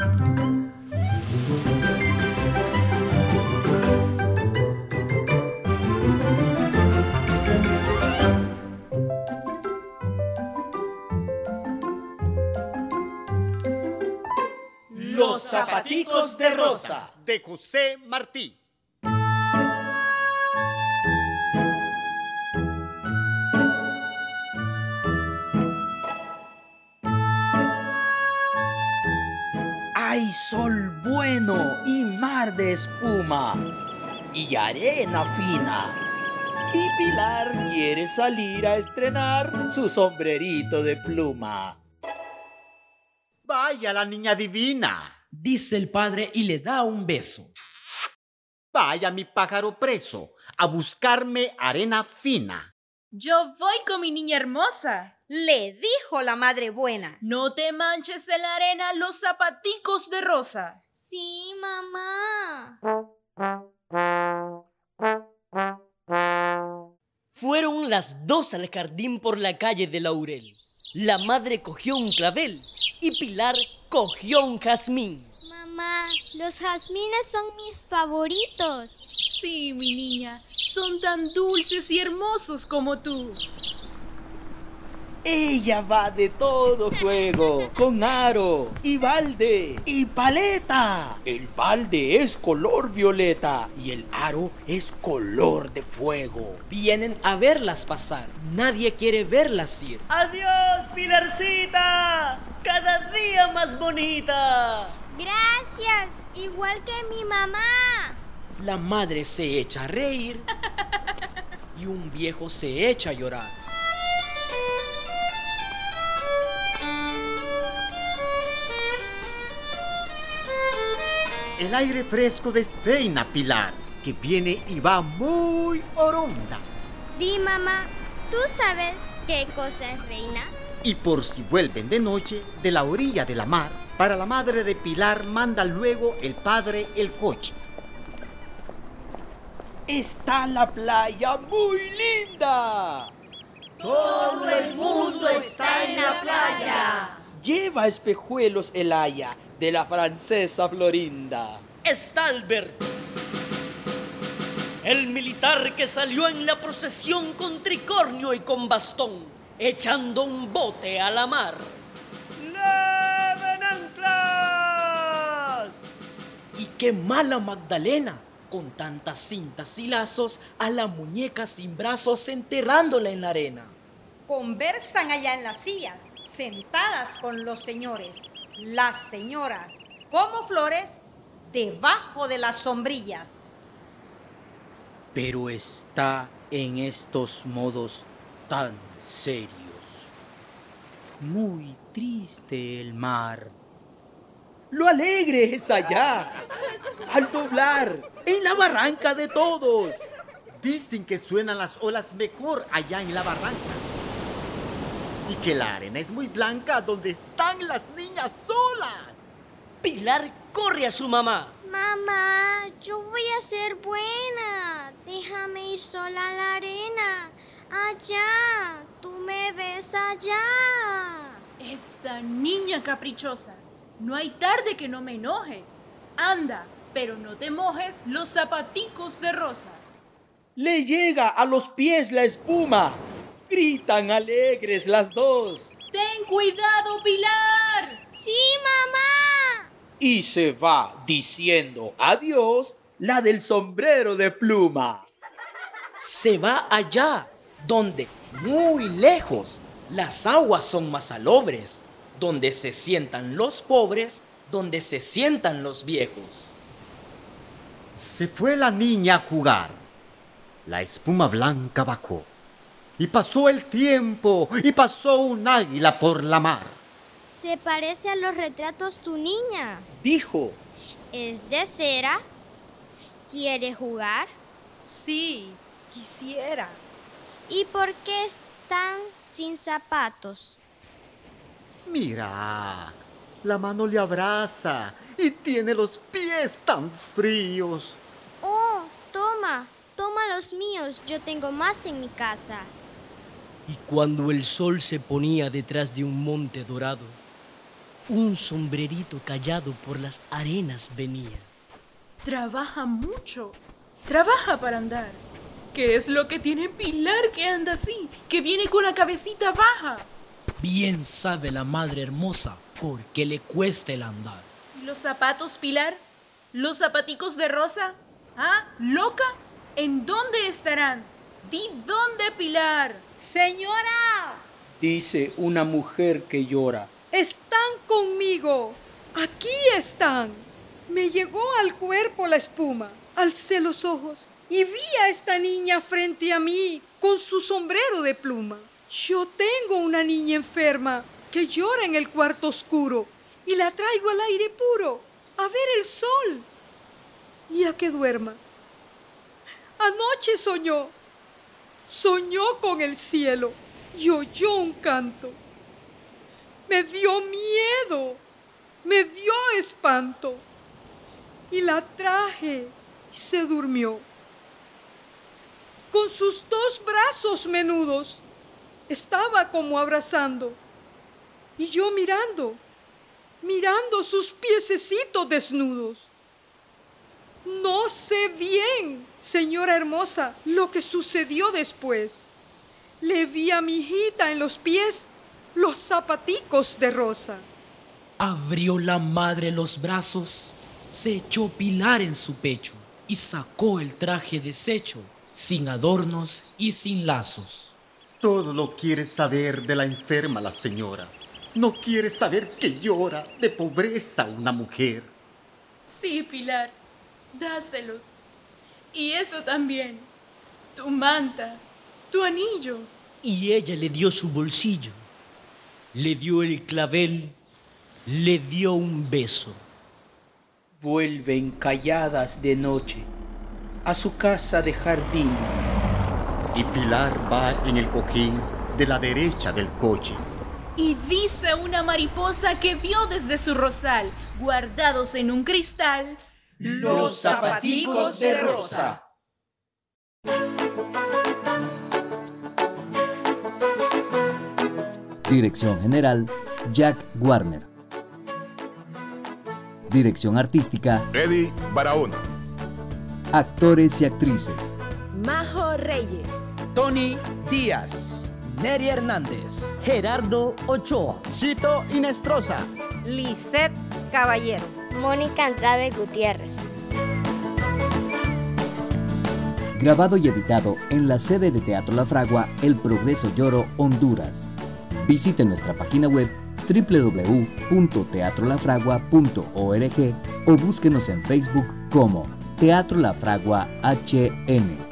Los zapaticos de rosa de José Martí. Hay sol bueno y mar de espuma y arena fina. Y Pilar quiere salir a estrenar su sombrerito de pluma. Vaya la niña divina. Dice el padre y le da un beso. Vaya mi pájaro preso a buscarme arena fina. Yo voy con mi niña hermosa. Le dijo la madre buena. No te manches en la arena los zapaticos de rosa. Sí, mamá. Fueron las dos al jardín por la calle de Laurel. La madre cogió un clavel y Pilar cogió un jazmín. Mamá, los jazmines son mis favoritos. Sí, mi niña, son tan dulces y hermosos como tú. Ella va de todo juego, con aro y balde y paleta. El balde es color violeta y el aro es color de fuego. Vienen a verlas pasar. Nadie quiere verlas ir. ¡Adiós, Pilarcita! ¡Cada día más bonita! Gracias, igual que mi mamá. La madre se echa a reír y un viejo se echa a llorar. El aire fresco despeina Pilar, que viene y va muy oronda. Di, mamá, ¿tú sabes qué cosa es reina? Y por si vuelven de noche, de la orilla de la mar, para la madre de Pilar manda luego el padre el coche. Está la playa muy linda. Todo el mundo está en la playa. Lleva espejuelos el haya de la francesa Florinda. Está Albert, el militar que salió en la procesión con tricornio y con bastón, echando un bote a la mar. ¡Leven anclas! Y qué mala Magdalena, con tantas cintas y lazos, a la muñeca sin brazos enterrándola en la arena. Conversan allá en las sillas, sentadas con los señores, las señoras, como flores, debajo de las sombrillas. Pero está en estos modos tan serios. Muy triste el mar. Lo alegre es allá, al doblar, en la barranca de todos. Dicen que suenan las olas mejor allá en la barranca. Y que la arena es muy blanca donde están las niñas solas. Pilar corre a su mamá. Mamá, yo voy a ser buena. Déjame ir sola a la arena. Allá, tú me ves allá. Esta niña caprichosa. No hay tarde que no me enojes. Anda, pero no te mojes los zapaticos de rosa. Le llega a los pies la espuma. Gritan alegres las dos. ¡Ten cuidado, Pilar! Sí, mamá. Y se va diciendo adiós la del sombrero de pluma. Se va allá, donde, muy lejos, las aguas son más salobres, donde se sientan los pobres, donde se sientan los viejos. Se fue la niña a jugar. La espuma blanca bajó. Y pasó el tiempo, y pasó un águila por la mar. Se parece a los retratos tu niña. Dijo, ¿Es de cera? ¿Quiere jugar? Sí, quisiera. ¿Y por qué están sin zapatos? Mira, la mano le abraza y tiene los pies tan fríos. Oh, toma, toma los míos. Yo tengo más en mi casa. Y cuando el sol se ponía detrás de un monte dorado, Un sombrerito callado por las arenas venía. Trabaja mucho. Trabaja para andar. ¿Qué es lo que tiene Pilar que anda así? Que viene con la cabecita baja. Bien sabe la madre hermosa por qué le cuesta el andar. ¿Y los zapatos, Pilar? ¿Los zapaticos de rosa? ¿Ah? ¿Loca? ¿En dónde estarán? Di dónde, Pilar. Señora, Dice una mujer que llora. están conmigo. Aquí están. Me llegó al cuerpo la espuma. Alcé los ojos y vi a esta niña frente a mí con su sombrero de pluma. Yo tengo una niña enferma que llora en el cuarto oscuro y la traigo al aire puro a ver el sol y a que duerma. Anoche soñó, soñó con el cielo y oyó un canto. Me dio miedo, me dio espanto y la traje y se durmió. Con sus dos brazos menudos estaba como abrazando y yo mirando, mirando sus piececitos desnudos. No sé bien, señora hermosa, lo que sucedió después. Le vi a mi hijita en los pies los zapaticos de rosa. Abrió la madre los brazos, se echó Pilar en su pecho y sacó el traje deshecho, sin adornos y sin lazos. Todo lo quiere saber de la enferma la señora. No quiere saber que llora de pobreza una mujer. Sí, Pilar. Dáselos. Y eso también. Tu manta. Tu anillo. Y ella le dio su bolsillo, le dio el clavel, le dio un beso. Vuelven calladas de noche a su casa de jardín. Y Pilar va en el cojín de la derecha del coche. Y dice una mariposa que vio desde su rosal, guardados en un cristal, Los zapaticos de rosa. Dirección General, Jack Warner. Dirección Artística, Eddie Barahona. actores y actrices. Majo Reyes, Tony Díaz, Neri Hernández, Gerardo Ochoa. Chito Inestrosa. Lisette Caballero. Mónica Andrade Gutiérrez. Grabado y editado en la sede de Teatro La Fragua, El Progreso Lloro, Honduras. Visite nuestra página web www.teatrolafragua.org o búsquenos en Facebook como Teatro La Fragua HN.